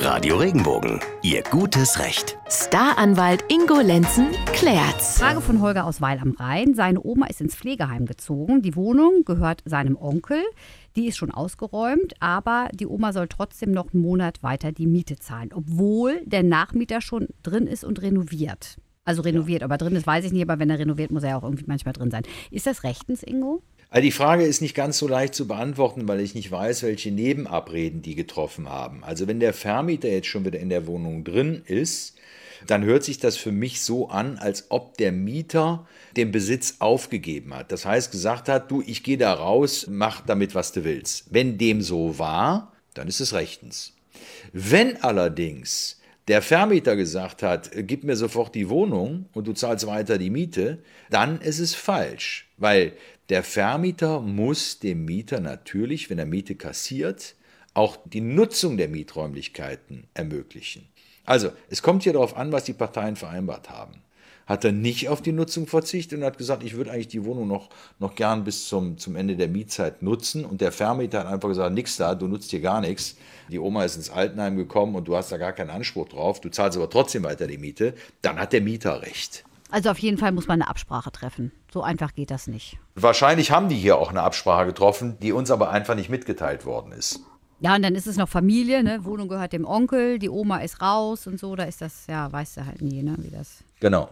Radio Regenbogen, Ihr gutes Recht. Staranwalt Ingo Lenzen klärt's. Frage von Holger aus Weil am Rhein. Seine Oma ist ins Pflegeheim gezogen. Die Wohnung gehört seinem Onkel. Die ist schon ausgeräumt, aber die Oma soll trotzdem noch einen Monat weiter die Miete zahlen, obwohl der Nachmieter schon drin ist und renoviert. Also renoviert, aber drin ist, weiß ich nicht, aber wenn er renoviert, muss er ja auch irgendwie manchmal drin sein. Ist das rechtens, Ingo? Also die Frage ist nicht ganz so leicht zu beantworten, weil ich nicht weiß, welche Nebenabreden die getroffen haben. Also wenn der Vermieter jetzt schon wieder in der Wohnung drin ist, dann hört sich das für mich so an, als ob der Mieter den Besitz aufgegeben hat. Das heißt, gesagt hat, du, ich gehe da raus, mach damit, was du willst. Wenn dem so war, dann ist es rechtens. Wenn allerdings der Vermieter gesagt hat, gib mir sofort die Wohnung und du zahlst weiter die Miete, dann ist es falsch, weil der Vermieter muss dem Mieter natürlich, wenn er Miete kassiert, auch die Nutzung der Mieträumlichkeiten ermöglichen. Also, es kommt hier darauf an, was die Parteien vereinbart haben. Hat er nicht auf die Nutzung verzichtet und hat gesagt, ich würde eigentlich die Wohnung noch, noch gern bis zum, zum Ende der Mietzeit nutzen. Und der Vermieter hat einfach gesagt, nix da, du nutzt hier gar nichts. Die Oma ist ins Altenheim gekommen und du hast da gar keinen Anspruch drauf. Du zahlst aber trotzdem weiter die Miete. Dann hat der Mieter recht. Also auf jeden Fall muss man eine Absprache treffen. So einfach geht das nicht. Wahrscheinlich haben die hier auch eine Absprache getroffen, die uns aber einfach nicht mitgeteilt worden ist. Ja, und dann ist es noch Familie, ne? Wohnung gehört dem Onkel, die Oma ist raus und so, da ist das, ja, weißt du halt nie, ne, wie das. Genau.